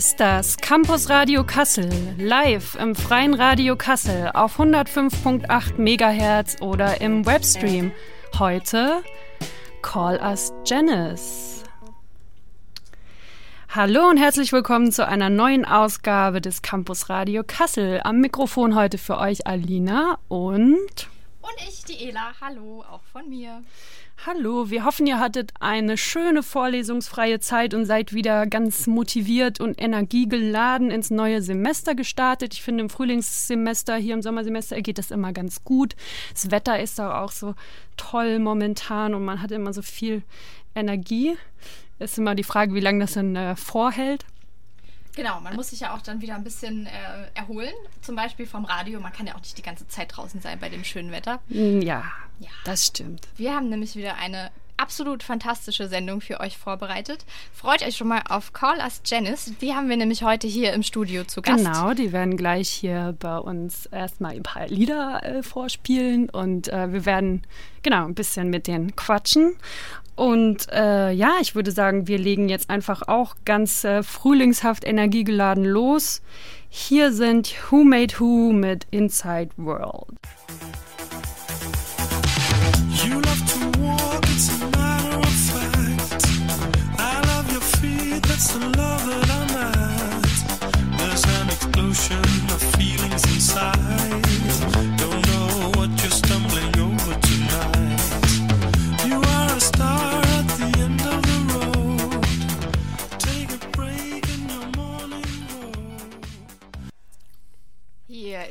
ist das Campus Radio Kassel, live im freien Radio Kassel auf 105.8 MHz oder im Webstream. Heute Call Us Janice. Hallo und herzlich willkommen zu einer neuen Ausgabe des Campus Radio Kassel. Am Mikrofon heute für euch Alina und. Und ich, die Ela. Hallo, auch von mir. Hallo, wir hoffen, ihr hattet eine schöne vorlesungsfreie Zeit und seid wieder ganz motiviert und energiegeladen ins neue Semester gestartet. Ich finde, im Frühlingssemester, hier im Sommersemester geht das immer ganz gut. Das Wetter ist auch so toll momentan und man hat immer so viel Energie. Ist immer die Frage, wie lange das dann äh, vorhält. Genau, man muss sich ja auch dann wieder ein bisschen äh, erholen. Zum Beispiel vom Radio. Man kann ja auch nicht die ganze Zeit draußen sein bei dem schönen Wetter. Mm, ja, ja. das stimmt. Wir haben nämlich wieder eine absolut fantastische Sendung für euch vorbereitet. Freut euch schon mal auf Call Us Janice. Die haben wir nämlich heute hier im Studio zu Gast. Genau, die werden gleich hier bei uns erstmal ein paar Lieder äh, vorspielen und äh, wir werden genau ein bisschen mit denen quatschen. Und äh, ja, ich würde sagen, wir legen jetzt einfach auch ganz äh, frühlingshaft energiegeladen los. Hier sind Who Made Who mit Inside World. Absolutely.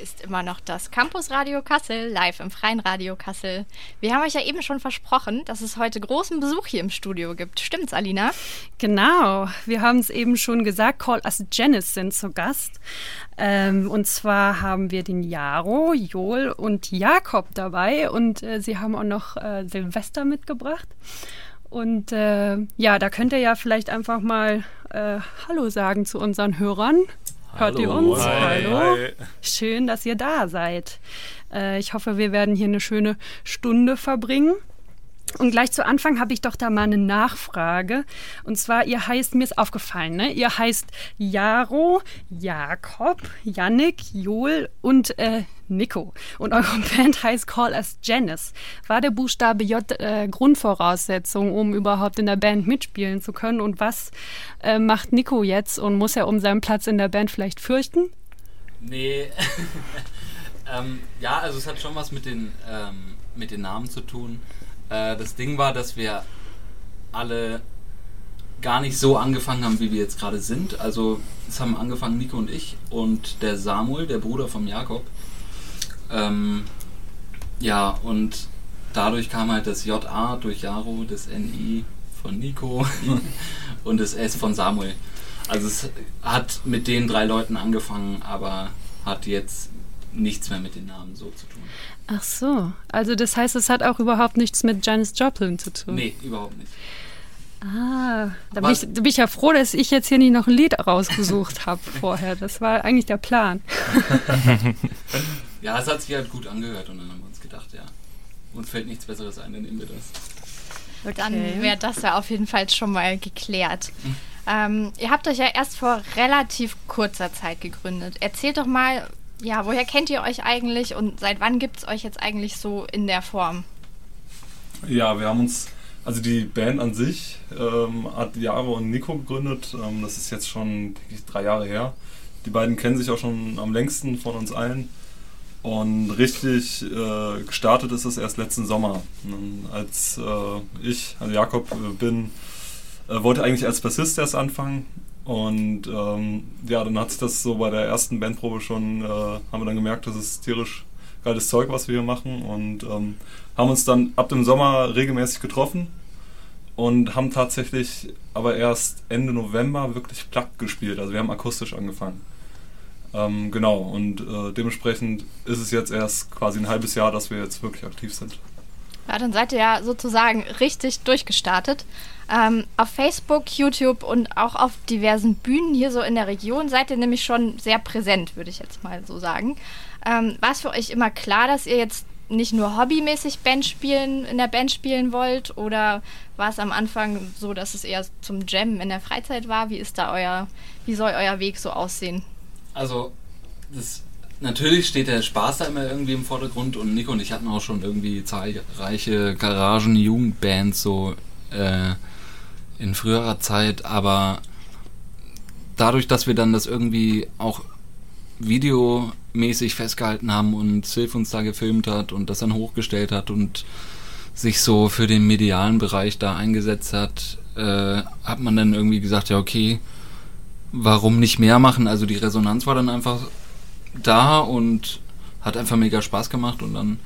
Ist immer noch das Campus Radio Kassel, live im Freien Radio Kassel. Wir haben euch ja eben schon versprochen, dass es heute großen Besuch hier im Studio gibt. Stimmt's, Alina? Genau, wir haben es eben schon gesagt, Call Us Janice sind zu Gast. Ähm, und zwar haben wir den Jaro, Joel und Jakob dabei und äh, sie haben auch noch äh, Silvester mitgebracht. Und äh, ja, da könnt ihr ja vielleicht einfach mal äh, Hallo sagen zu unseren Hörern. Hört Hallo. ihr uns? Hi. Hallo. Hi. Schön, dass ihr da seid. Äh, ich hoffe, wir werden hier eine schöne Stunde verbringen. Und gleich zu Anfang habe ich doch da mal eine Nachfrage. Und zwar, ihr heißt, mir ist aufgefallen, ne? Ihr heißt Jaro, Jakob, Yannick, Joel und äh, Nico. Und eure Band heißt Call Us Janice. War der Buchstabe J äh, Grundvoraussetzung, um überhaupt in der Band mitspielen zu können? Und was äh, macht Nico jetzt? Und muss er um seinen Platz in der Band vielleicht fürchten? Nee. ähm, ja, also es hat schon was mit den, ähm, mit den Namen zu tun. Äh, das Ding war, dass wir alle gar nicht so angefangen haben, wie wir jetzt gerade sind. Also es haben angefangen Nico und ich und der Samuel, der Bruder vom Jakob. Ähm, ja, und dadurch kam halt das JA durch Jaro, das NI von Nico und das S von Samuel. Also es hat mit den drei Leuten angefangen, aber hat jetzt nichts mehr mit den Namen so zu tun. Ach so, also das heißt, es hat auch überhaupt nichts mit Janis Joplin zu tun? Nee, überhaupt nicht. Ah, da bin, ich, da bin, ich, ja froh, dass ich jetzt hier nicht noch ein Lied rausgesucht habe vorher. Das war eigentlich der Plan. ja, es hat sich halt gut angehört und dann haben wir uns gedacht, ja, uns fällt nichts Besseres ein, dann nehmen wir das. Okay. Dann wäre das ja auf jeden Fall schon mal geklärt. Hm. Ähm, ihr habt euch ja erst vor relativ kurzer Zeit gegründet. Erzählt doch mal, ja, woher kennt ihr euch eigentlich und seit wann gibt es euch jetzt eigentlich so in der Form? Ja, wir haben uns, also die Band an sich ähm, hat Jaro und Nico gegründet. Ähm, das ist jetzt schon ich, drei Jahre her. Die beiden kennen sich auch schon am längsten von uns allen. Und richtig äh, gestartet ist es erst letzten Sommer. Als äh, ich, also Jakob, äh, bin, äh, wollte eigentlich als Bassist erst anfangen und ähm, ja, dann hat sich das so bei der ersten Bandprobe schon, äh, haben wir dann gemerkt, das ist tierisch geiles Zeug, was wir hier machen. Und ähm, haben uns dann ab dem Sommer regelmäßig getroffen und haben tatsächlich aber erst Ende November wirklich Plug gespielt. Also wir haben akustisch angefangen. Ähm, genau, und äh, dementsprechend ist es jetzt erst quasi ein halbes Jahr, dass wir jetzt wirklich aktiv sind. Ja, dann seid ihr ja sozusagen richtig durchgestartet. Ähm, auf Facebook, YouTube und auch auf diversen Bühnen hier so in der Region seid ihr nämlich schon sehr präsent, würde ich jetzt mal so sagen. Ähm, war es für euch immer klar, dass ihr jetzt nicht nur hobbymäßig Band spielen, in der Band spielen wollt? Oder war es am Anfang so, dass es eher zum Jam in der Freizeit war? Wie ist da euer, wie soll euer Weg so aussehen? Also, das, natürlich steht der Spaß da immer irgendwie im Vordergrund und Nico und ich hatten auch schon irgendwie zahlreiche Garagen-Jugendbands so äh, in früherer Zeit, aber dadurch, dass wir dann das irgendwie auch videomäßig festgehalten haben und Sylph uns da gefilmt hat und das dann hochgestellt hat und sich so für den medialen Bereich da eingesetzt hat, äh, hat man dann irgendwie gesagt, ja okay, warum nicht mehr machen? Also die Resonanz war dann einfach da und hat einfach mega Spaß gemacht und dann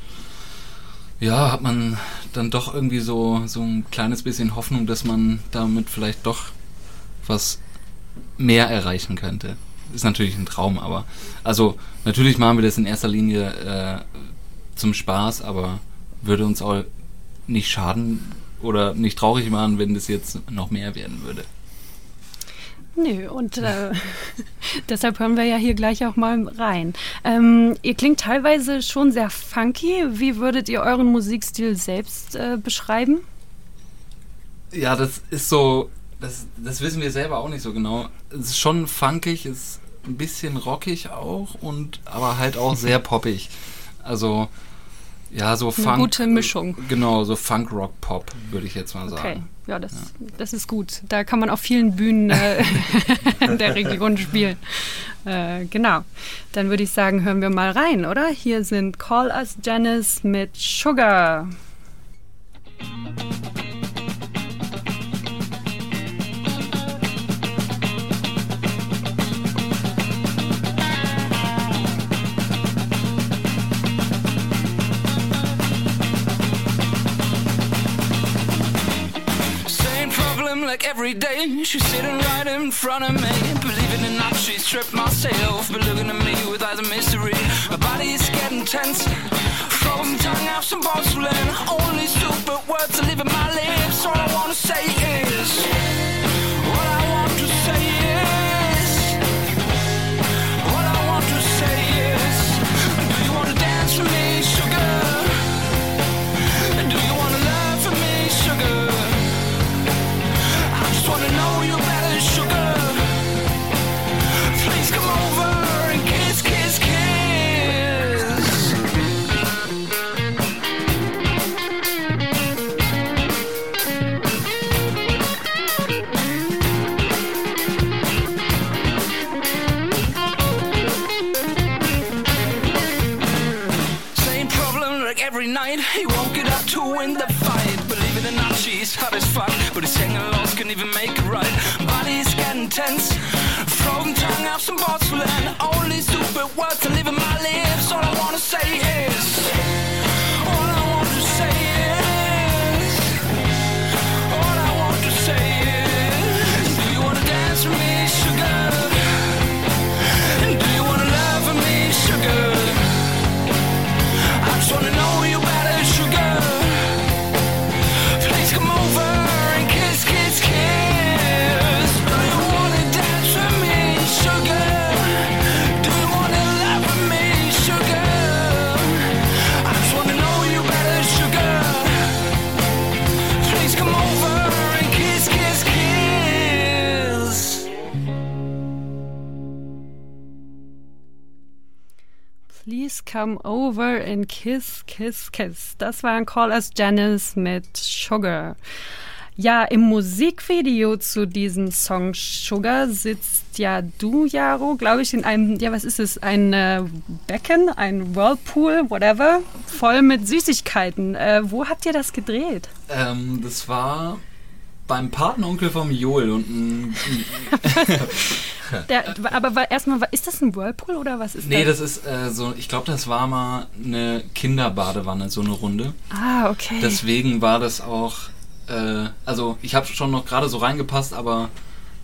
ja, hat man dann doch irgendwie so, so ein kleines bisschen Hoffnung, dass man damit vielleicht doch was mehr erreichen könnte ist natürlich ein Traum, aber also natürlich machen wir das in erster Linie äh, zum Spaß, aber würde uns auch nicht schaden oder nicht traurig machen, wenn das jetzt noch mehr werden würde. Nö, und äh, deshalb hören wir ja hier gleich auch mal rein. Ähm, ihr klingt teilweise schon sehr funky. Wie würdet ihr euren Musikstil selbst äh, beschreiben? Ja, das ist so, das, das wissen wir selber auch nicht so genau. Es ist schon funkig, es ein bisschen rockig auch und aber halt auch sehr poppig. Also ja, so Funk. Eine gute Mischung. Genau, so Funk Rock Pop würde ich jetzt mal sagen. Okay, ja, das, ja. das ist gut. Da kann man auf vielen Bühnen äh, in der Region spielen. Äh, genau. Dann würde ich sagen, hören wir mal rein, oder? Hier sind Call Us Janice mit Sugar. Like every day. She's sitting right in front of me. Believing it not, she stripped myself. But looking at me with eyes of mystery. My body is getting tense. Frozen tongue out some porcelain. Only stupid words are leaving my lips. All I wanna say is. even make it right. Body's getting tense. Frozen tongue out some bottles oh. Come Over and Kiss, Kiss, Kiss. Das war ein Call as Janice mit Sugar. Ja, im Musikvideo zu diesem Song Sugar sitzt ja du, Jaro, glaube ich, in einem, ja, was ist es, ein äh, Becken, ein Whirlpool, whatever, voll mit Süßigkeiten. Äh, wo habt ihr das gedreht? Ähm, das war beim Patenonkel vom Joel und ein, Der, aber erstmal, ist das ein Whirlpool oder was ist nee, das? Nee, das ist äh, so, ich glaube, das war mal eine Kinderbadewanne, so eine Runde. Ah, okay. Deswegen war das auch, äh, also ich habe schon noch gerade so reingepasst, aber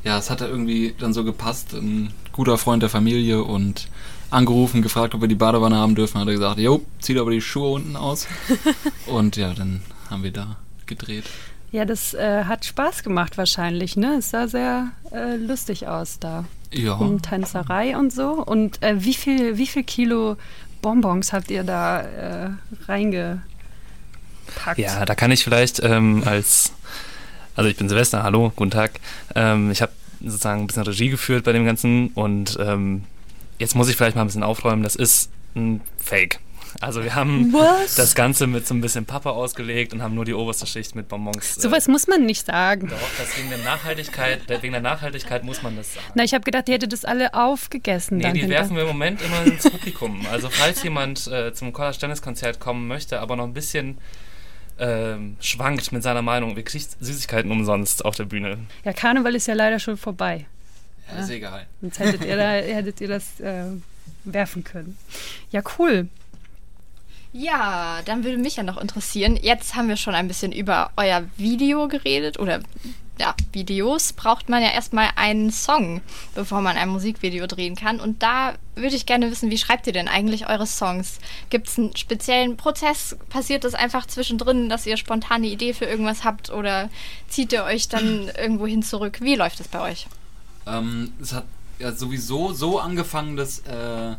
ja, es hat da irgendwie dann so gepasst. Ein guter Freund der Familie und angerufen, gefragt, ob wir die Badewanne haben dürfen, hat er gesagt, jo, zieht aber die Schuhe unten aus. und ja, dann haben wir da gedreht. Ja, das äh, hat Spaß gemacht wahrscheinlich, ne? Es sah sehr äh, lustig aus da. Ja. Um Tänzerei und so. Und äh, wie viel, wie viel Kilo Bonbons habt ihr da äh, reingepackt? Ja, da kann ich vielleicht ähm, als, also ich bin Silvester, hallo, guten Tag. Ähm, ich habe sozusagen ein bisschen Regie geführt bei dem Ganzen und ähm, jetzt muss ich vielleicht mal ein bisschen aufräumen. Das ist ein Fake. Also wir haben Was? das Ganze mit so ein bisschen Pappe ausgelegt und haben nur die oberste Schicht mit Bonbons. Äh, Sowas äh, muss man nicht sagen. Doch, das wegen der Nachhaltigkeit, wegen der Nachhaltigkeit muss man das sagen. Na, ich habe gedacht, ihr hättet das alle aufgegessen. Nee, die werfen wir im Moment immer ins Publikum. Also falls jemand äh, zum College Dennis Konzert kommen möchte, aber noch ein bisschen ähm, schwankt mit seiner Meinung, wir kriegen Süßigkeiten umsonst auf der Bühne. Ja, Karneval ist ja leider schon vorbei. Ja, ist egal. Sonst hättet ihr, da, hättet ihr das äh, werfen können. Ja, cool. Ja, dann würde mich ja noch interessieren. Jetzt haben wir schon ein bisschen über euer Video geredet oder ja, Videos braucht man ja erstmal einen Song, bevor man ein Musikvideo drehen kann. Und da würde ich gerne wissen, wie schreibt ihr denn eigentlich eure Songs? Gibt es einen speziellen Prozess? Passiert das einfach zwischendrin, dass ihr spontane Idee für irgendwas habt oder zieht ihr euch dann irgendwo hin zurück? Wie läuft es bei euch? Ähm, es hat ja sowieso so angefangen, dass äh,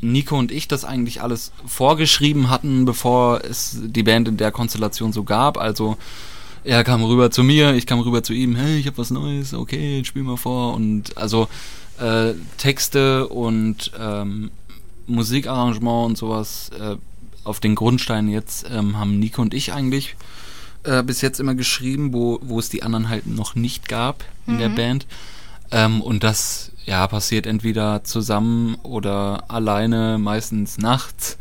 Nico und ich das eigentlich alles vorgeschrieben hatten, bevor es die Band in der Konstellation so gab. Also er kam rüber zu mir, ich kam rüber zu ihm, hey, ich habe was Neues, okay, spiel mal vor. Und also äh, Texte und ähm, Musikarrangement und sowas äh, auf den Grundsteinen jetzt ähm, haben Nico und ich eigentlich äh, bis jetzt immer geschrieben, wo, wo es die anderen halt noch nicht gab in mhm. der Band. Ähm, und das ja passiert entweder zusammen oder alleine, meistens nachts,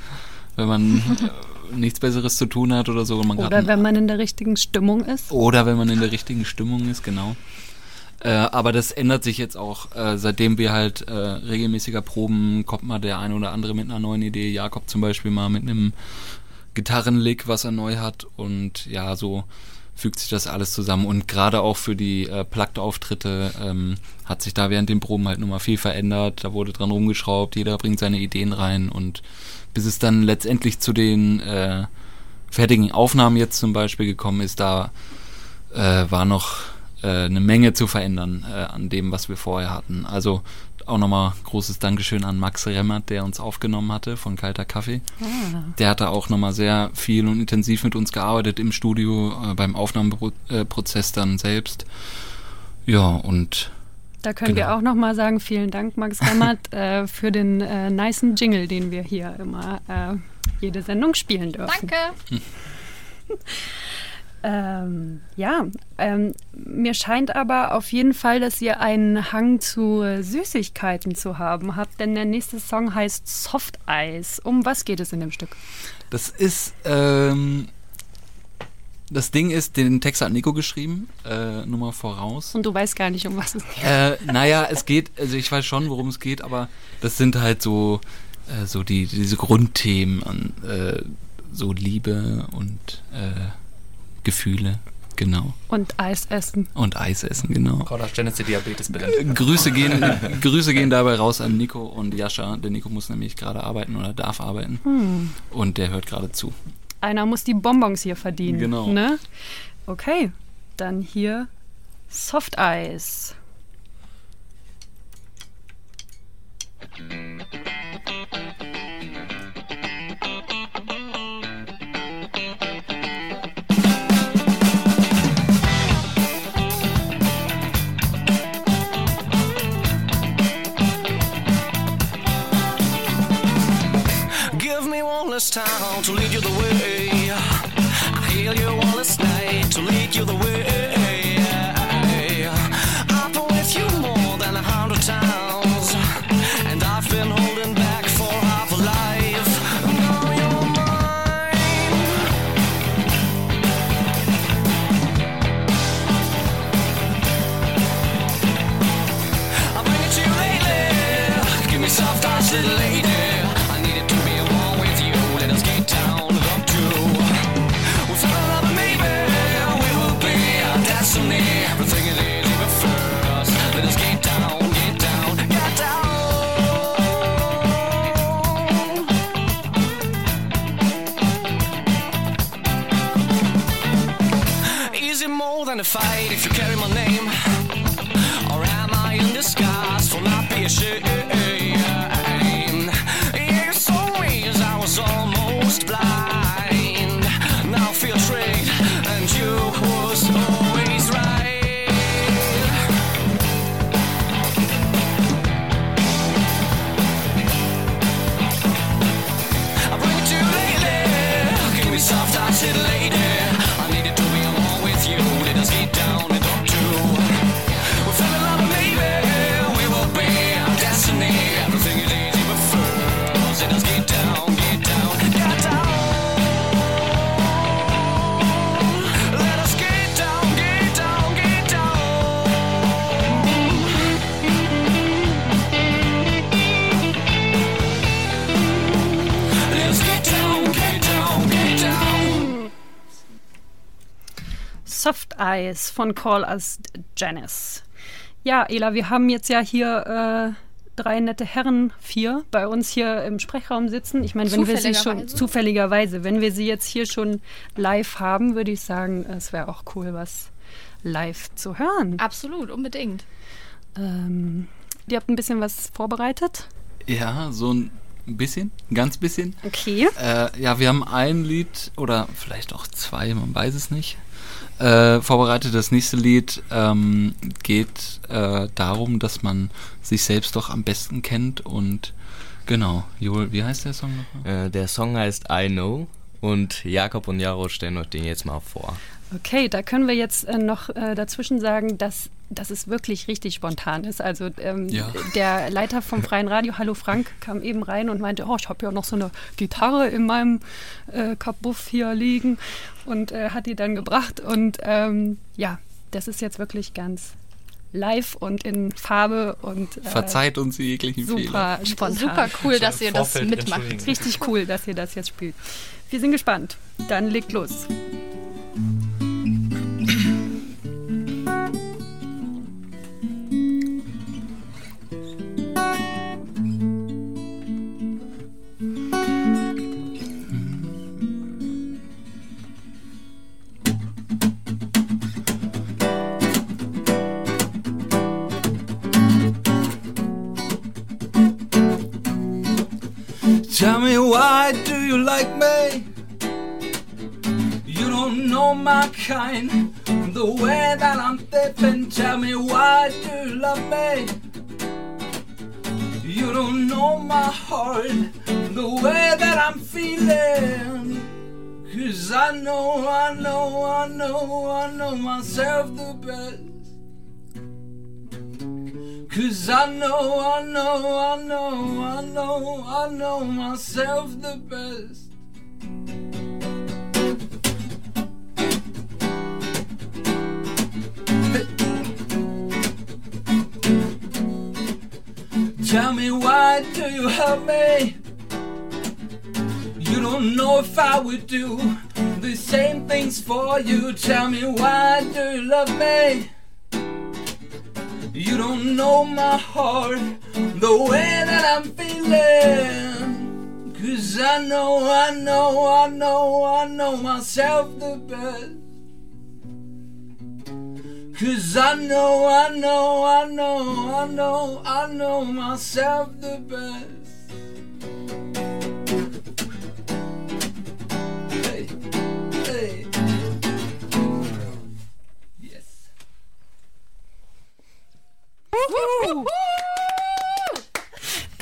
wenn man nichts Besseres zu tun hat oder so. oder wenn man in der richtigen Stimmung ist. Oder wenn man in der richtigen Stimmung ist, genau. Äh, aber das ändert sich jetzt auch, äh, seitdem wir halt äh, regelmäßiger proben, kommt mal der eine oder andere mit einer neuen Idee. Jakob zum Beispiel mal mit einem Gitarrenlick, was er neu hat. Und ja, so fügt sich das alles zusammen. Und gerade auch für die äh, Plugged-Auftritte ähm, hat sich da während den Proben halt nochmal viel verändert. Da wurde dran rumgeschraubt, jeder bringt seine Ideen rein und bis es dann letztendlich zu den äh, fertigen Aufnahmen jetzt zum Beispiel gekommen ist, da äh, war noch äh, eine Menge zu verändern äh, an dem, was wir vorher hatten. Also auch nochmal großes Dankeschön an Max Remmert, der uns aufgenommen hatte von Kalter Kaffee. Ah. Der hatte auch nochmal sehr viel und intensiv mit uns gearbeitet im Studio, äh, beim Aufnahmeprozess dann selbst. Ja, und da können genau. wir auch nochmal sagen, vielen Dank, Max Remmert, äh, für den äh, nicen Jingle, den wir hier immer äh, jede Sendung spielen dürfen. Danke. Ähm, ja, ähm, mir scheint aber auf jeden Fall, dass ihr einen Hang zu Süßigkeiten zu haben habt, denn der nächste Song heißt Soft Eis. Um was geht es in dem Stück? Das ist, ähm, das Ding ist, den Text hat Nico geschrieben, äh, nur mal voraus. Und du weißt gar nicht, um was es geht. Äh, naja, es geht, also ich weiß schon, worum es geht, aber das sind halt so, äh, so die, diese Grundthemen an äh, so Liebe und äh, Gefühle. Genau. Und Eis essen. Und Eis essen, genau. Genesis Diabetes bitte. Grüße gehen, Grüße gehen dabei raus an Nico und Jascha. Der Nico muss nämlich gerade arbeiten oder darf arbeiten. Hm. Und der hört gerade zu. Einer muss die Bonbons hier verdienen. Genau. Ne? Okay, dann hier Soft Eis. this town to lead you the way. I hear you all this night to lead you the way. I've been with you more than a hundred times, and I've been holding back for half a life. Now you're mine. I bring it you lately. Give me soft eyes, little lady. Fight if you carry my name? Or am I in disguise for not being ashamed? Eyes von Call Us Janice. Ja, Ela, wir haben jetzt ja hier äh, drei nette Herren, vier, bei uns hier im Sprechraum sitzen. Ich meine, wenn wir sie schon zufälligerweise, wenn wir sie jetzt hier schon live haben, würde ich sagen, es wäre auch cool, was live zu hören. Absolut, unbedingt. Ähm, ihr habt ein bisschen was vorbereitet? Ja, so ein bisschen, ein ganz bisschen. Okay. Äh, ja, wir haben ein Lied oder vielleicht auch zwei, man weiß es nicht. Äh, vorbereitet. Das nächste Lied ähm, geht äh, darum, dass man sich selbst doch am besten kennt und genau. Joel, wie heißt der Song noch? Äh, der Song heißt I Know und Jakob und Jaro stellen euch den jetzt mal vor. Okay, da können wir jetzt äh, noch äh, dazwischen sagen, dass, dass es wirklich richtig spontan ist. Also ähm, ja. der Leiter vom Freien Radio, Hallo Frank, kam eben rein und meinte, oh, ich habe ja noch so eine Gitarre in meinem äh, Kabuff hier liegen und äh, hat die dann gebracht. Und ähm, ja, das ist jetzt wirklich ganz live und in Farbe und äh, verzeiht uns jeglichen super Fehler. Spontan. Super cool, dass ihr das mitmacht. Richtig cool, dass ihr das jetzt spielt. Wir sind gespannt. Dann legt los. Tell you like me? You don't know my kind, the way that I'm thinking. Tell me why do you love me? You don't know my heart, the way that I'm feeling. Cause I know, I know, I know, I know myself the best. Cause I know, I know, I know, I know, I know myself the best. Tell me why do you help me? You don't know if I would do the same things for you. Tell me why do you love me? You don't know my heart the way that I'm feeling. Cause I know, I know, I know, I know myself the best. Cause I know, I know, I know, I know, I know myself the best.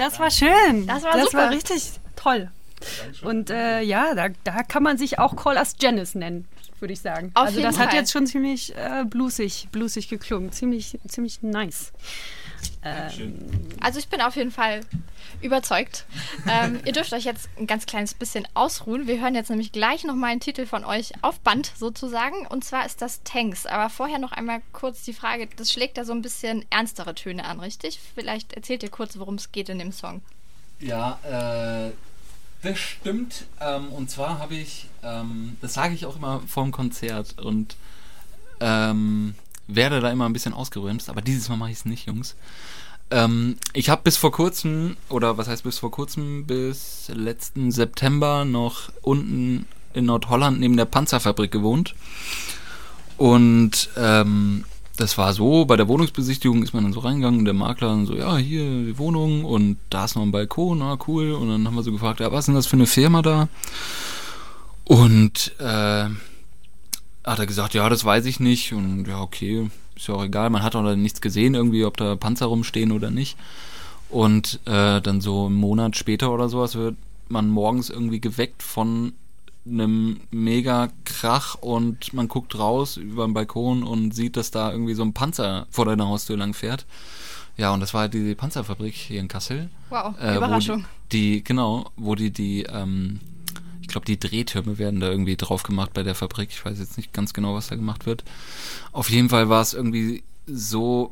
Das war schön. Das war Das super. war richtig toll. Und äh, ja, da, da kann man sich auch Call Us Janice nennen, würde ich sagen. Auf also das hat Fall. jetzt schon ziemlich äh, bluesig, bluesig geklungen. Ziemlich, ziemlich nice. Ähm, Also ich bin auf jeden Fall überzeugt. ähm, ihr dürft euch jetzt ein ganz kleines bisschen ausruhen. Wir hören jetzt nämlich gleich nochmal einen Titel von euch auf Band sozusagen. Und zwar ist das Tanks. Aber vorher noch einmal kurz die Frage, das schlägt da so ein bisschen ernstere Töne an, richtig? Vielleicht erzählt ihr kurz, worum es geht in dem Song. Ja, äh, das stimmt. Ähm, und zwar habe ich, ähm, das sage ich auch immer vorm Konzert und ähm, werde da immer ein bisschen ausgebremst, aber dieses Mal mache ich es nicht, Jungs. Ähm, ich habe bis vor kurzem, oder was heißt bis vor kurzem, bis letzten September noch unten in Nordholland neben der Panzerfabrik gewohnt. Und ähm, das war so, bei der Wohnungsbesichtigung ist man dann so reingegangen der Makler dann so, ja, hier die Wohnung und da ist noch ein Balkon, na cool. Und dann haben wir so gefragt, ja, was ist denn das für eine Firma da? Und äh, hat er gesagt, ja, das weiß ich nicht. Und ja, okay, ist ja auch egal. Man hat auch da nichts gesehen, irgendwie, ob da Panzer rumstehen oder nicht. Und äh, dann so einen Monat später oder sowas wird man morgens irgendwie geweckt von einem mega Krach und man guckt raus über den Balkon und sieht, dass da irgendwie so ein Panzer vor deiner Haustür lang fährt. Ja, und das war halt die Panzerfabrik hier in Kassel. Wow, Äh, Überraschung. Die, genau, wo die die, ähm, ich glaube, die Drehtürme werden da irgendwie drauf gemacht bei der Fabrik. Ich weiß jetzt nicht ganz genau, was da gemacht wird. Auf jeden Fall war es irgendwie so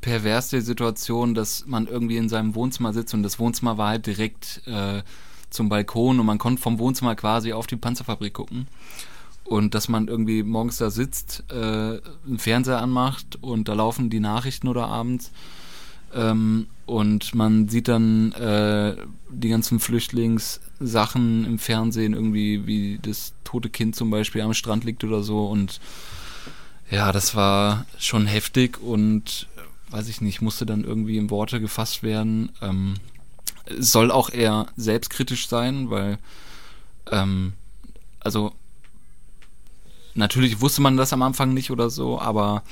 pervers die Situation, dass man irgendwie in seinem Wohnzimmer sitzt und das Wohnzimmer war halt direkt äh, zum Balkon und man konnte vom Wohnzimmer quasi auf die Panzerfabrik gucken. und dass man irgendwie morgens da sitzt, äh, einen Fernseher anmacht und da laufen die Nachrichten oder abends ähm, und man sieht dann äh, die ganzen Flüchtlingssachen im Fernsehen, irgendwie wie das tote Kind zum Beispiel am Strand liegt oder so und ja, das war schon heftig und weiß ich nicht, musste dann irgendwie in Worte gefasst werden. Ähm, soll auch eher selbstkritisch sein, weil ähm, also natürlich wusste man das am Anfang nicht oder so, aber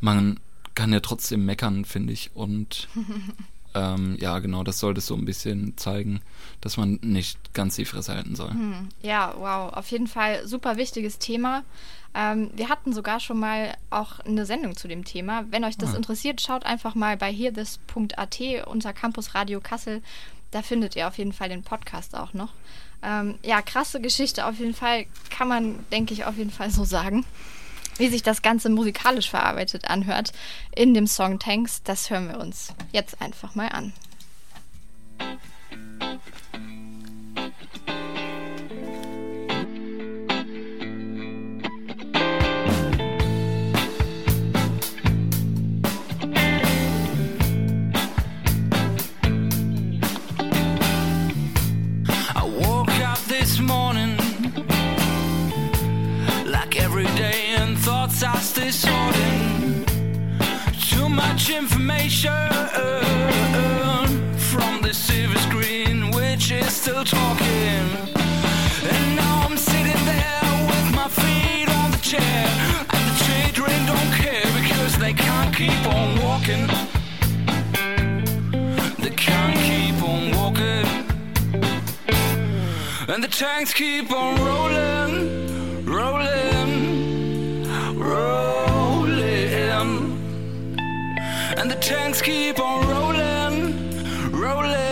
man kann ja trotzdem meckern, finde ich. Und ähm, ja, genau, das sollte so ein bisschen zeigen, dass man nicht ganz die Fresse halten soll. Hm, ja, wow, auf jeden Fall super wichtiges Thema. Ähm, wir hatten sogar schon mal auch eine Sendung zu dem Thema. Wenn euch das ah. interessiert, schaut einfach mal bei hearthis.at unser Campus Radio Kassel. Da findet ihr auf jeden Fall den Podcast auch noch. Ähm, ja, krasse Geschichte auf jeden Fall. Kann man, denke ich, auf jeden Fall so sagen. Wie sich das Ganze musikalisch verarbeitet anhört in dem Song Tanks, das hören wir uns jetzt einfach mal an. Information from the silver screen, which is still talking. And now I'm sitting there with my feet on the chair, and the children don't care because they can't keep on walking. They can't keep on walking, and the tanks keep on rolling, rolling, tanks keep on rolling, rolling,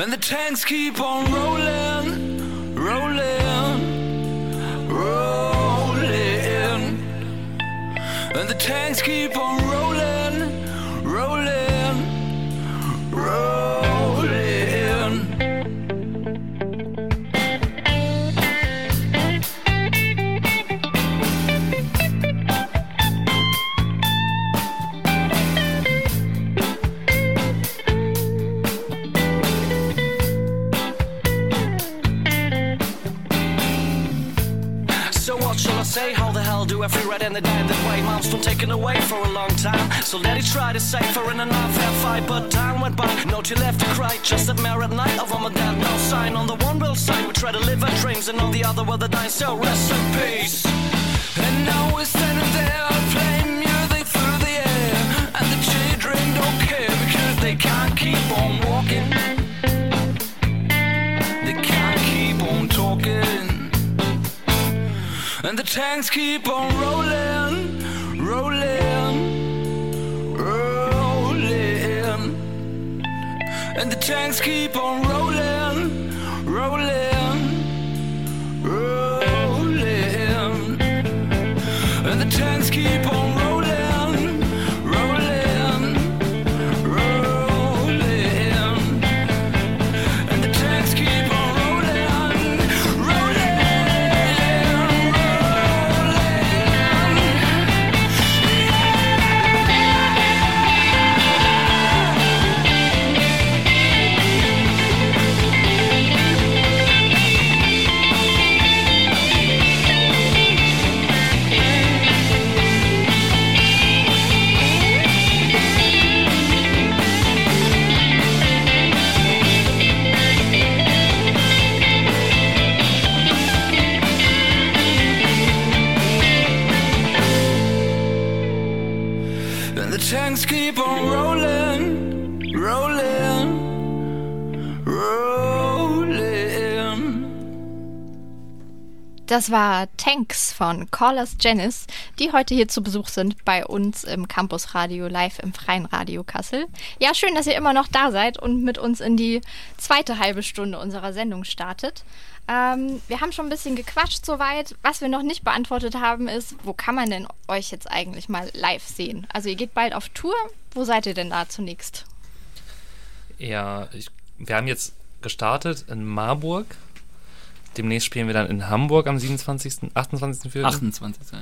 And the tanks keep on rolling, rolling, rolling. And the tanks keep on rolling every red and the die that way Mom's been taken away for a long time. So let it try to save her in an unfair fight But time went by, no tear left to cry Just a mirror at night. Of dad, no sign. On the one world side we try to live our dreams And on the other world the dying so rest in peace. And now we're standing there playing tanks keep on rolling, rolling, rolling. And the tanks keep on rolling, rolling, rolling. And the tanks keep on Das war Tanks von Callers Janice, die heute hier zu Besuch sind bei uns im Campus Radio live im Freien Radio Kassel. Ja, schön, dass ihr immer noch da seid und mit uns in die zweite halbe Stunde unserer Sendung startet. Ähm, wir haben schon ein bisschen gequatscht soweit. Was wir noch nicht beantwortet haben, ist, wo kann man denn euch jetzt eigentlich mal live sehen? Also ihr geht bald auf Tour. Wo seid ihr denn da zunächst? Ja, ich, wir haben jetzt gestartet in Marburg demnächst spielen wir dann in Hamburg am 27., 28. 28. Ja.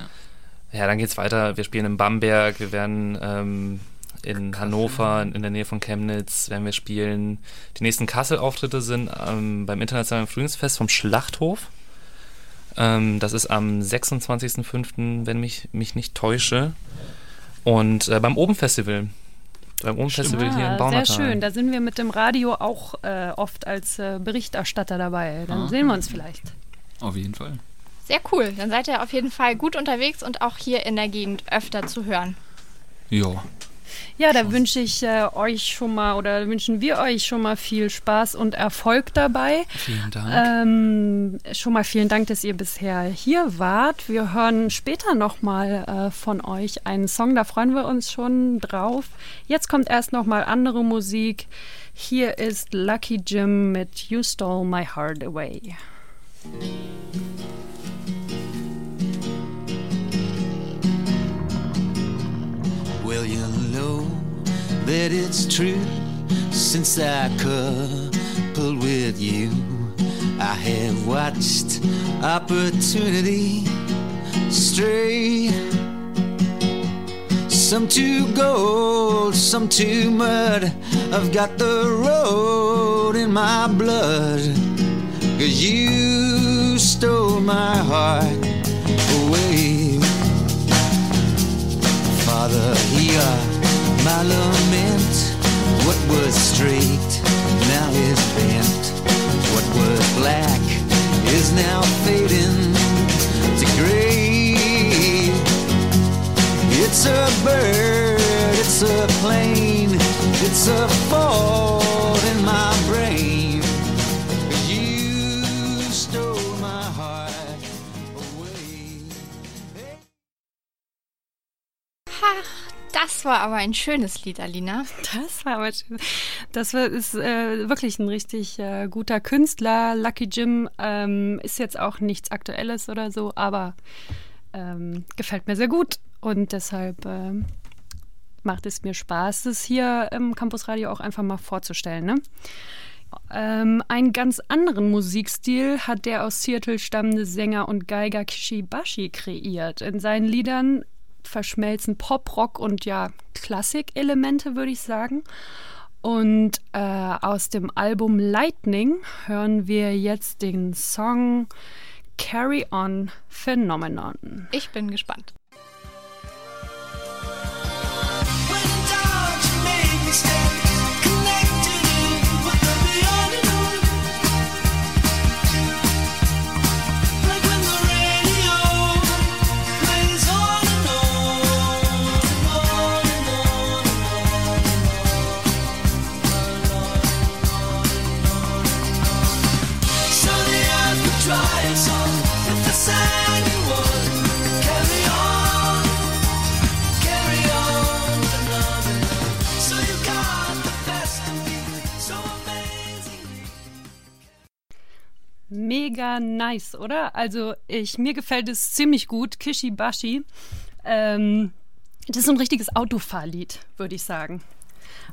Ja, dann geht's weiter. Wir spielen in Bamberg, wir werden ähm, in Kassel. Hannover, in der Nähe von Chemnitz, werden wir spielen. Die nächsten Kassel-Auftritte sind ähm, beim Internationalen Frühlingsfest vom Schlachthof. Ähm, das ist am 26.05., wenn mich mich nicht täusche. Und äh, beim Oben-Festival beim Ohm-Festival hier in Baunatal. Sehr schön, da sind wir mit dem Radio auch äh, oft als äh, Berichterstatter dabei. Dann ah. sehen wir uns vielleicht. Auf jeden Fall. Sehr cool, dann seid ihr auf jeden Fall gut unterwegs und auch hier in der Gegend öfter zu hören. Ja, ja, da wünsche ich äh, euch schon mal oder wünschen wir euch schon mal viel Spaß und Erfolg dabei. Vielen Dank. Ähm, schon mal vielen Dank, dass ihr bisher hier wart. Wir hören später nochmal äh, von euch einen Song, da freuen wir uns schon drauf. Jetzt kommt erst nochmal andere Musik. Hier ist Lucky Jim mit You Stole My Heart Away. You know that it's true. Since I coupled with you, I have watched opportunity stray. Some to gold, some to mud. I've got the road in my blood. Cause you stole my heart away. Father, hear my lament. What was straight now is bent. What was black is now fading to gray. It's a bird, it's a plane, it's a fault Das war aber ein schönes Lied, Alina. Das war aber schön. Das ist äh, wirklich ein richtig äh, guter Künstler. Lucky Jim ähm, ist jetzt auch nichts Aktuelles oder so, aber ähm, gefällt mir sehr gut und deshalb äh, macht es mir Spaß, das hier im Campusradio auch einfach mal vorzustellen. Ne? Ähm, einen ganz anderen Musikstil hat der aus Seattle stammende Sänger und Geiger Kishibashi kreiert. In seinen Liedern verschmelzen Pop, Rock und ja Klassik-Elemente, würde ich sagen. Und äh, aus dem Album Lightning hören wir jetzt den Song Carry On Phenomenon. Ich bin gespannt. Mega nice, oder? Also ich, mir gefällt es ziemlich gut. Kishibashi. Ähm, das ist so ein richtiges Autofahrlied, würde ich sagen.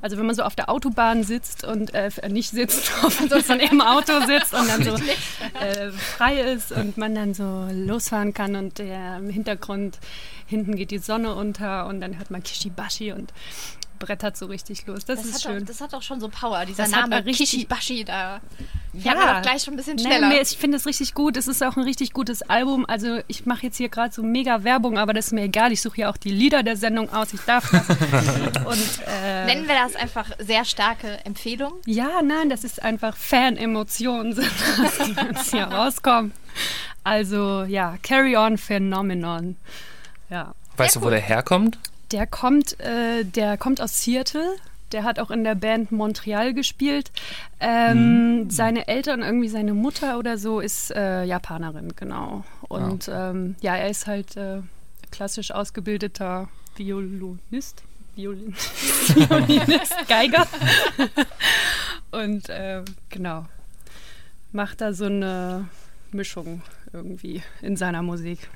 Also wenn man so auf der Autobahn sitzt und äh, nicht sitzt, sondern im Auto sitzt und dann so äh, frei ist und man dann so losfahren kann und der, im Hintergrund hinten geht die Sonne unter und dann hört man Kishibashi und brettert so richtig los. Das, das ist schön. Auch, das hat auch schon so Power, dieser das Name Kishibashi da. Ja, gleich schon ein bisschen schneller. Nee, ich finde es richtig gut. Es ist auch ein richtig gutes Album. Also ich mache jetzt hier gerade so mega Werbung, aber das ist mir egal. Ich suche ja auch die Lieder der Sendung aus. Ich darf das. Und, äh, Nennen wir das einfach sehr starke Empfehlung? Ja, nein, das ist einfach Fan-Emotionen, die jetzt hier rauskommen. Also ja, Carry On Phenomenon. Ja. Weißt du, wo der herkommt? Der kommt, äh, der kommt aus Seattle. Der hat auch in der Band Montreal gespielt. Ähm, mhm. Seine Eltern, irgendwie seine Mutter oder so, ist äh, Japanerin, genau. Und ja, ähm, ja er ist halt äh, klassisch ausgebildeter Violinist. Violin Violinist, Geiger. Und äh, genau, macht da so eine Mischung irgendwie in seiner Musik.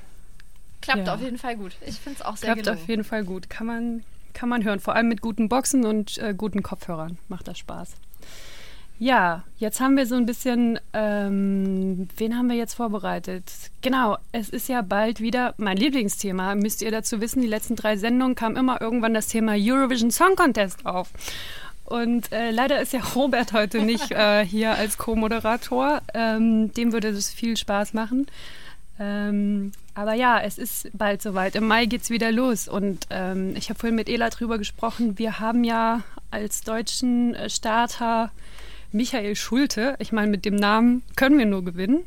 Klappt ja. auf jeden Fall gut. Ich finde es auch sehr Klappt gelungen. auf jeden Fall gut. Kann man, kann man hören. Vor allem mit guten Boxen und äh, guten Kopfhörern macht das Spaß. Ja, jetzt haben wir so ein bisschen, ähm, wen haben wir jetzt vorbereitet? Genau, es ist ja bald wieder mein Lieblingsthema. Müsst ihr dazu wissen, die letzten drei Sendungen kam immer irgendwann das Thema Eurovision Song Contest auf. Und äh, leider ist ja Robert heute nicht äh, hier als Co-Moderator. Ähm, dem würde es viel Spaß machen. Ähm, aber ja, es ist bald soweit. Im Mai geht es wieder los. Und ähm, ich habe vorhin mit Ela drüber gesprochen. Wir haben ja als deutschen äh, Starter Michael Schulte. Ich meine, mit dem Namen können wir nur gewinnen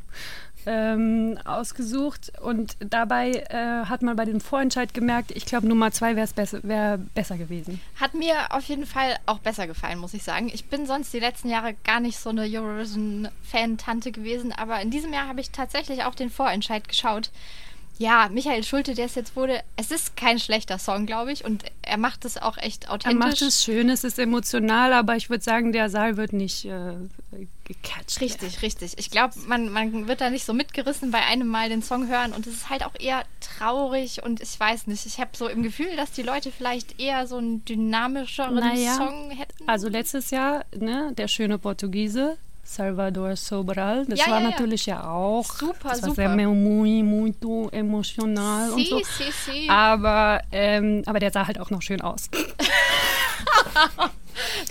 ähm, ausgesucht und dabei äh, hat man bei dem Vorentscheid gemerkt, ich glaube Nummer zwei wäre besser, wär besser gewesen. Hat mir auf jeden Fall auch besser gefallen, muss ich sagen. Ich bin sonst die letzten Jahre gar nicht so eine Eurovision-Fan-Tante gewesen, aber in diesem Jahr habe ich tatsächlich auch den Vorentscheid geschaut ja, Michael Schulte, der es jetzt wurde, es ist kein schlechter Song, glaube ich, und er macht es auch echt authentisch. Er macht es schön, es ist emotional, aber ich würde sagen, der Saal wird nicht äh, gecatcht. Richtig, ja. richtig. Ich glaube, man, man wird da nicht so mitgerissen bei einem Mal den Song hören und es ist halt auch eher traurig und ich weiß nicht, ich habe so im Gefühl, dass die Leute vielleicht eher so einen dynamischeren naja, Song hätten. Also letztes Jahr, ne, der schöne Portugiese, Salvador Sobral. Das ja, war ja, natürlich ja auch super, das war super. sehr muy, muito emotional sí, und so. Sí, sí. Aber, ähm, aber der sah halt auch noch schön aus.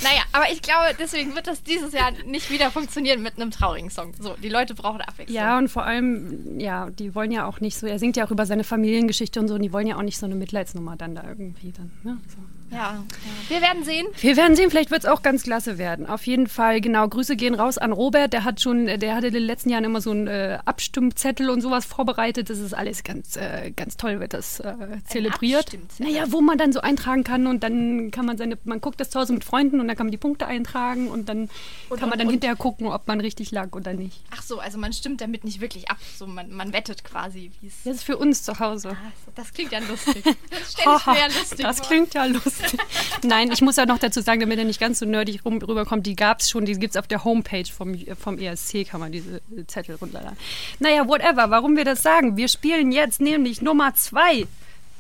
naja, aber ich glaube, deswegen wird das dieses Jahr nicht wieder funktionieren mit einem traurigen Song. So, die Leute brauchen Abwechslung. Ja, und vor allem, ja, die wollen ja auch nicht so, er singt ja auch über seine Familiengeschichte und so, und die wollen ja auch nicht so eine Mitleidsnummer dann da irgendwie dann, ne? So. Ja, ja, wir werden sehen. Wir werden sehen, vielleicht wird es auch ganz klasse werden. Auf jeden Fall, genau. Grüße gehen raus an Robert. Der hat schon, der hatte in den letzten Jahren immer so einen äh, Abstimmzettel und sowas vorbereitet. Das ist alles ganz, äh, ganz toll, wird das äh, zelebriert. Naja, wo man dann so eintragen kann und dann kann man seine, man guckt das zu Hause mit Freunden und dann kann man die Punkte eintragen und dann und, kann man dann und, hinterher gucken, ob man richtig lag oder nicht. Ach so, also man stimmt damit nicht wirklich ab. So man, man wettet quasi, wie es. Das ist für uns zu Hause. Ah, das klingt ja lustig. Das stelle ich mir ja lustig Das klingt ja lustig. Nein, ich muss ja noch dazu sagen, damit er nicht ganz so nerdig rum, rüberkommt, die gab es schon, die gibt es auf der Homepage vom, vom ESC, kann man diese Zettel runterladen. Naja, whatever, warum wir das sagen. Wir spielen jetzt nämlich Nummer zwei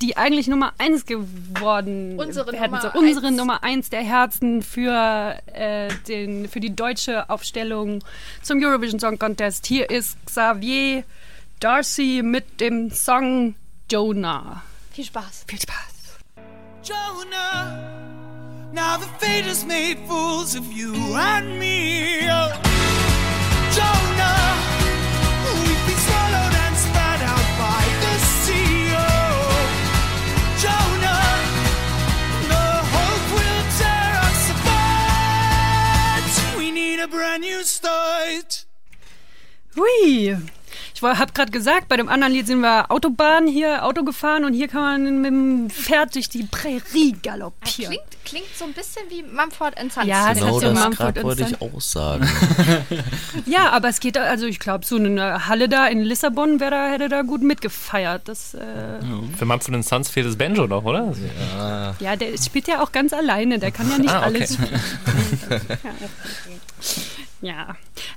die eigentlich Nummer eins geworden unsere werden. So, unsere eins. Nummer eins der Herzen für, äh, den, für die deutsche Aufstellung zum Eurovision Song Contest. Hier ist Xavier Darcy mit dem Song Jonah. Viel Spaß. Viel Spaß. Jonah, now the fate has made fools of you and me. Oh, Ich habe gerade gesagt, bei dem anderen Lied sind wir Autobahn hier, Auto gefahren und hier kann man mit dem Pferd durch die Prärie galoppieren. Klingt, klingt so ein bisschen wie Mumford Sons. Ja, genau das, das gerade wollte ich auch sagen. ja, aber es geht, also ich glaube, so eine Halle da in Lissabon wäre da, hätte da gut mitgefeiert. Das, äh Für Mumford Sons fehlt das Banjo noch, oder? Ja. ja, der spielt ja auch ganz alleine, der kann ja nicht ah, okay. alles spielen. Ja.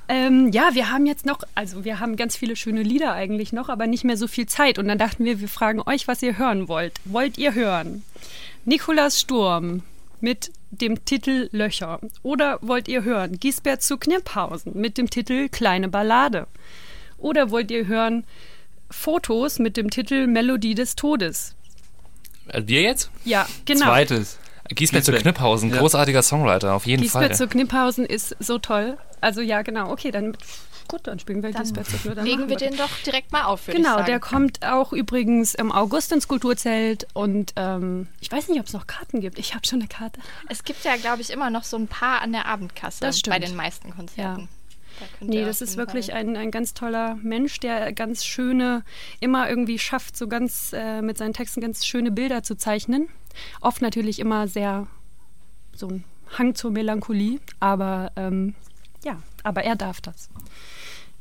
Ähm, ja, wir haben jetzt noch, also wir haben ganz viele schöne Lieder eigentlich noch, aber nicht mehr so viel Zeit. Und dann dachten wir, wir fragen euch, was ihr hören wollt. Wollt ihr hören? Nikolas Sturm mit dem Titel Löcher. Oder wollt ihr hören Giesbert zu Knirphausen mit dem Titel Kleine Ballade? Oder wollt ihr hören Fotos mit dem Titel Melodie des Todes? Äh, wir jetzt? Ja, genau. Zweites. Giesbert zu Kniphausen, ja. großartiger Songwriter, auf jeden Giesbert Fall. Giesbert zu Kniphausen ist so toll. Also ja, genau. Okay, dann gut, dann spielen wir Giesbert zu Dann legen wir den doch direkt mal auf, Genau, der kommt auch übrigens im August ins Kulturzelt und ähm, ich weiß nicht, ob es noch Karten gibt. Ich habe schon eine Karte. Es gibt ja, glaube ich, immer noch so ein paar an der Abendkasse das bei den meisten Konzerten. Ja. Da nee, das ist wirklich ein, ein ganz toller Mensch, der ganz schöne, immer irgendwie schafft, so ganz äh, mit seinen Texten ganz schöne Bilder zu zeichnen. Oft natürlich immer sehr so ein Hang zur Melancholie, aber ähm, ja, aber er darf das.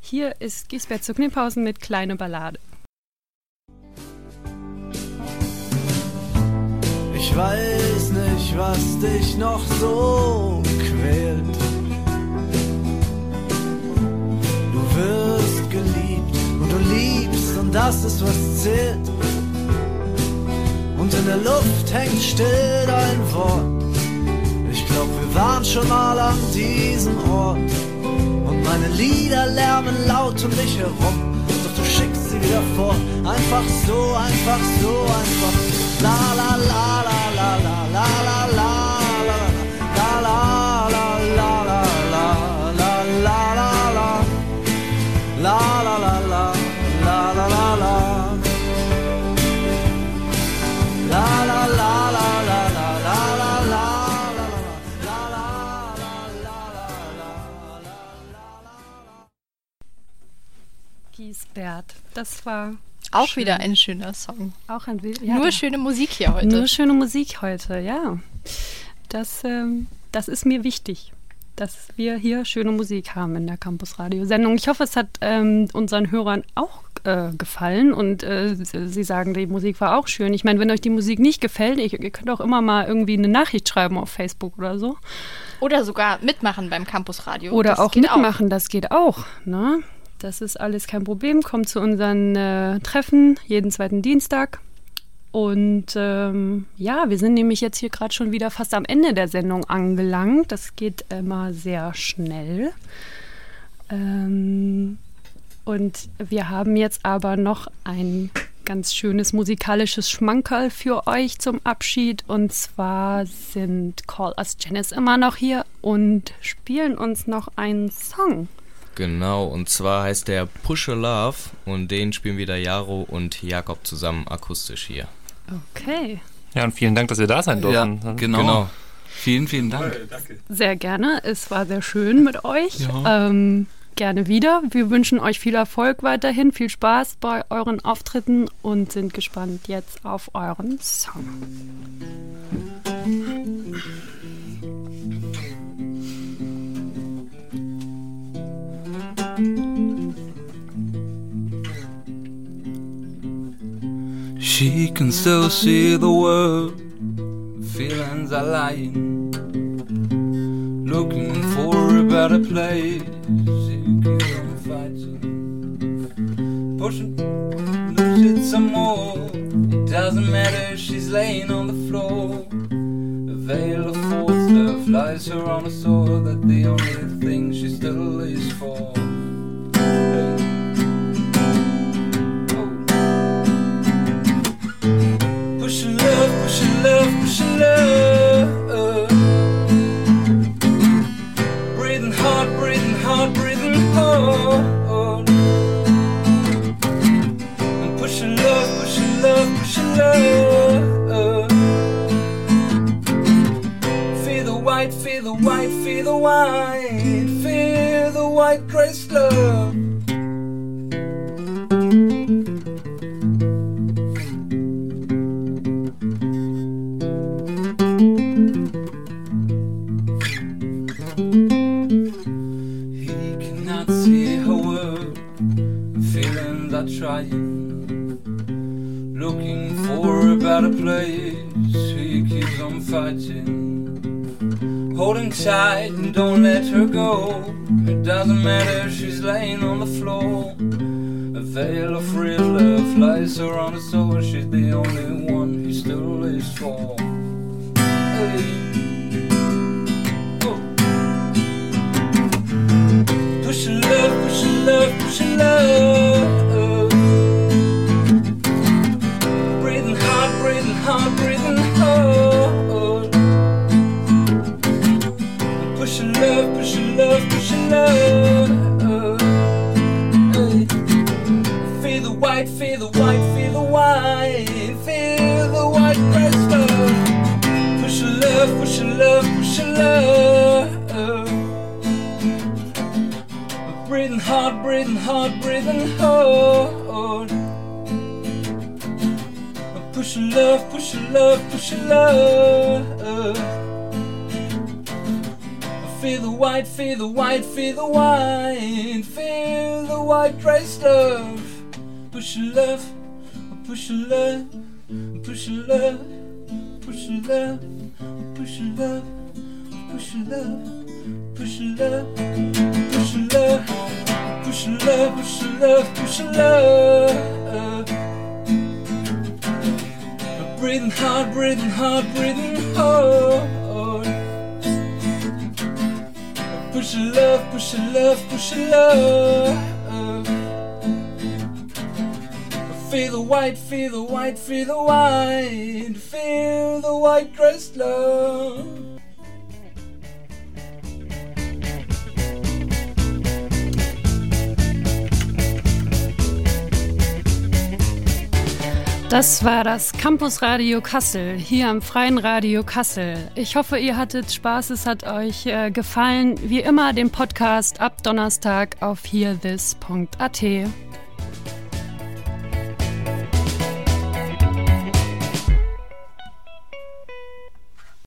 Hier ist Gisbert zu Kniphausen mit Kleine Ballade. Ich weiß nicht, was dich noch so quält. Du wirst geliebt und du liebst und das ist was zählt. Und in der Luft hängt still dein Wort. Ich glaub, wir waren schon mal an diesem Ort. Und meine Lieder lärmen laut um mich herum. Doch du schickst sie wieder vor. Einfach so, einfach so, einfach. La la la la la la la la la Giesbert. Das war auch schön. wieder ein schöner Song. Auch ein ja, Nur schöne Musik hier heute. Nur schöne Musik heute, ja. Das, ähm, das ist mir wichtig, dass wir hier schöne Musik haben in der Campus Radio Sendung. Ich hoffe, es hat ähm, unseren Hörern auch äh, gefallen und äh, sie sagen, die Musik war auch schön. Ich meine, wenn euch die Musik nicht gefällt, ich, ihr könnt auch immer mal irgendwie eine Nachricht schreiben auf Facebook oder so. Oder sogar mitmachen beim Campus Radio. Oder das auch mitmachen, auch. das geht auch. Ne? Das ist alles kein Problem. Kommt zu unseren äh, Treffen jeden zweiten Dienstag. Und ähm, ja, wir sind nämlich jetzt hier gerade schon wieder fast am Ende der Sendung angelangt. Das geht immer sehr schnell. Ähm, und wir haben jetzt aber noch ein ganz schönes musikalisches Schmankerl für euch zum Abschied. Und zwar sind Call Us Janice immer noch hier und spielen uns noch einen Song. Genau, und zwar heißt der Push a Love und den spielen wieder Jaro und Jakob zusammen akustisch hier. Okay. Ja, und vielen Dank, dass wir da sein durften. Ja, genau. genau. Vielen, vielen Dank. Sehr gerne. Es war sehr schön mit euch. Ja. Ähm, gerne wieder. Wir wünschen euch viel Erfolg weiterhin, viel Spaß bei euren Auftritten und sind gespannt jetzt auf euren Song. She can still see the world, feelings are lying, looking for a better place. Fighting, pushing, lose it some more. It doesn't matter, she's laying on the floor. A veil of false love flies her on a sword. That the only thing she still is for. Love, pushing love. Pushing love. Breathing hard, breathing hard, breathing hard. I'm pushing love, pushing love, pushing love. Feel the white, feel the white, feel the white, feel the white grace love. Push your love, push your love, push your love. Feel the white, feel the white, feel the white, feel the white Christ love. Push your love, push your love, push your love, push your love, push your love, push your love, push your love, push your love, push your love, push your love, push your love. Breathing hard, breathing hard, breathing hard. Oh. Push your love, push your love, push your love. Feel the white, feel the white, feel the white, feel the white dress love. Das war das Campus Radio Kassel, hier am Freien Radio Kassel. Ich hoffe, ihr hattet Spaß, es hat euch äh, gefallen. Wie immer den Podcast ab Donnerstag auf hearthis.at.